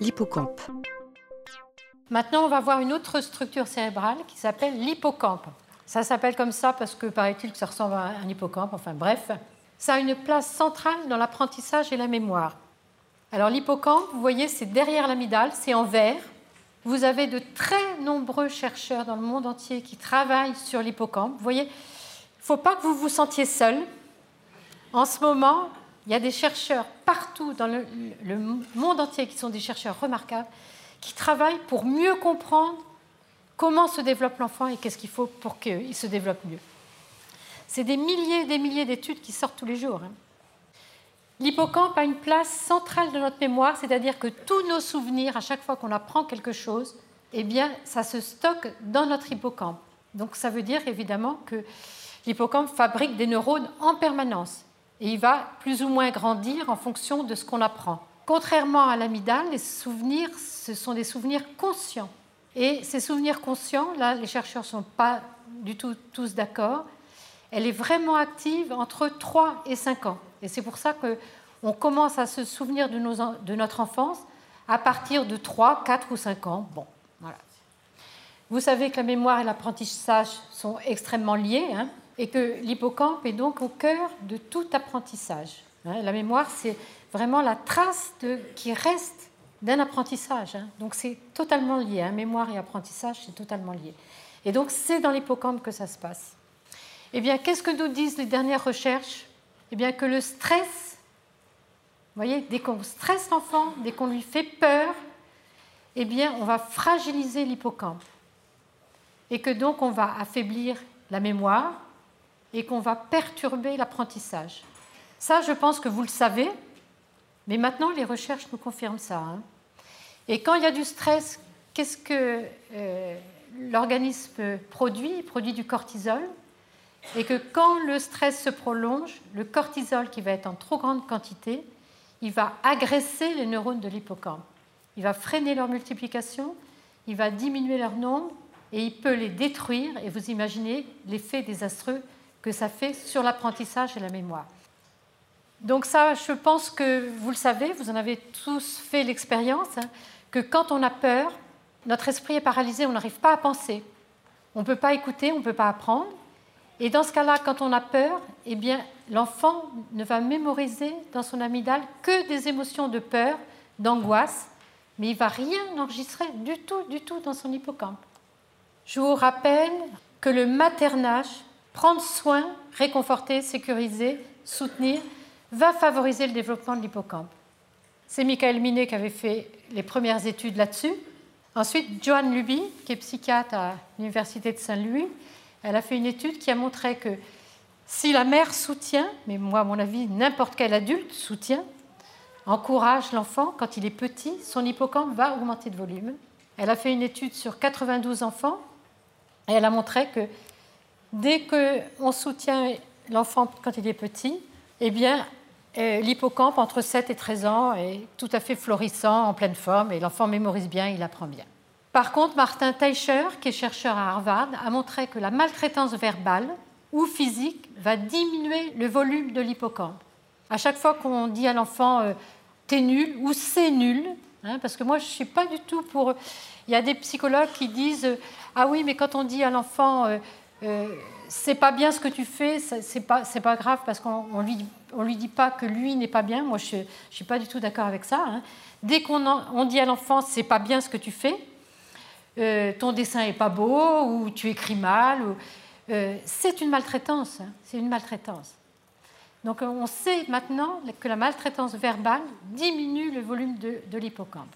l'hippocampe. Maintenant, on va voir une autre structure cérébrale qui s'appelle l'hippocampe. Ça s'appelle comme ça parce que paraît-il que ça ressemble à un hippocampe, enfin bref. Ça a une place centrale dans l'apprentissage et la mémoire. Alors l'hippocampe, vous voyez, c'est derrière l'amygdale, c'est en vert. Vous avez de très nombreux chercheurs dans le monde entier qui travaillent sur l'hippocampe. Vous voyez, il ne faut pas que vous vous sentiez seul. En ce moment, il y a des chercheurs partout dans le, monde entier qui sont des chercheurs remarquables, qui travaillent pour mieux comprendre comment se développe l'enfant et qu'est-ce qu'il faut pour qu'il se développe mieux. C'est des milliers et des milliers d'études qui sortent tous les jours. Hein. L'hippocampe a une place centrale de notre mémoire, c'est-à-dire que tous nos souvenirs, à chaque fois qu'on apprend quelque chose, eh bien, ça se stocke dans notre hippocampe. Donc ça veut dire évidemment que l'hippocampe fabrique des neurones en permanence et il va plus ou moins grandir en fonction de ce qu'on apprend. Contrairement à l'amygdale, les souvenirs, ce sont des souvenirs conscients. Et ces souvenirs conscients, là, les chercheurs ne sont pas du tout tous d'accord. Elle est vraiment active entre 3 et 5 ans. Et c'est pour ça qu'on commence à se souvenir de, notre enfance à partir de 3, 4 ou 5 ans. Bon, voilà. Vous savez que la mémoire et l'apprentissage sont extrêmement liés hein, et que l'hippocampe est donc au cœur de tout apprentissage. Hein. La mémoire, c'est vraiment la trace qui reste d'un apprentissage. Hein. Donc c'est totalement lié. Hein. Mémoire et apprentissage, c'est totalement lié. Et donc c'est dans l'hippocampe que ça se passe. Eh bien, qu'est-ce que nous disent les dernières recherches? Eh bien, que le stress, vous voyez, dès qu'on stresse l'enfant, dès qu'on lui fait peur, eh bien, on va fragiliser l'hippocampe. Et que donc on va affaiblir la mémoire et qu'on va perturber l'apprentissage. Ça, je pense que vous le savez, mais maintenant les recherches nous confirment ça. Hein. Et quand il y a du stress, qu'est-ce que euh, l'organisme produit? Il produit du cortisol. Et que quand le stress se prolonge, le cortisol qui va être en trop grande quantité, il va agresser les neurones de l'hippocampe. Il va freiner leur multiplication, il va diminuer leur nombre et il peut les détruire. Et vous imaginez l'effet désastreux que ça fait sur l'apprentissage et la mémoire. Donc ça, je pense que vous le savez, vous en avez tous fait l'expérience, hein, que quand on a peur, notre esprit est paralysé, on n'arrive pas à penser. On ne peut pas écouter, on ne peut pas apprendre. Et dans ce cas-là, quand on a peur, eh bien, l'enfant ne va mémoriser dans son amygdale que des émotions de peur, d'angoisse, mais il va rien enregistrer du tout, du tout dans son hippocampe. Je vous rappelle que le maternage, prendre soin, réconforter, sécuriser, soutenir, va favoriser le développement de l'hippocampe. C'est Michael Minet qui avait fait les premières études là-dessus. Ensuite, Joanne Luby, qui est psychiatre à l'Université de Saint-Louis, elle a fait une étude qui a montré que si la mère soutient, mais moi à mon avis, n'importe quel adulte soutient, encourage l'enfant quand il est petit, son hippocampe va augmenter de volume. Elle a fait une étude sur 92 enfants et elle a montré que dès qu'on soutient l'enfant quand il est petit, eh bien, l'hippocampe entre 7 et 13 ans est tout à fait florissant, en pleine forme, et l'enfant mémorise bien, il apprend bien. Par contre, Martin Teicher, qui est chercheur à Harvard, a montré que la maltraitance verbale ou physique va diminuer le volume de l'hippocampe. À chaque fois qu'on dit à l'enfant euh, t'es nul ou c'est nul, hein, parce que moi je ne suis pas du tout pour. Il y a des psychologues qui disent ah oui, mais quand on dit à l'enfant euh, euh, c'est pas bien ce que tu fais, c'est pas, pas grave parce qu'on lui, dit pas que lui n'est pas bien. Moi, je, suis pas du tout d'accord avec ça. Hein. Dès qu'on on dit à l'enfant c'est pas bien ce que tu fais, euh, ton dessin est pas beau ou tu écris mal, euh, c'est une maltraitance. Hein. c'est une maltraitance. Donc on sait maintenant que la maltraitance verbale diminue le volume de l'hippocampe.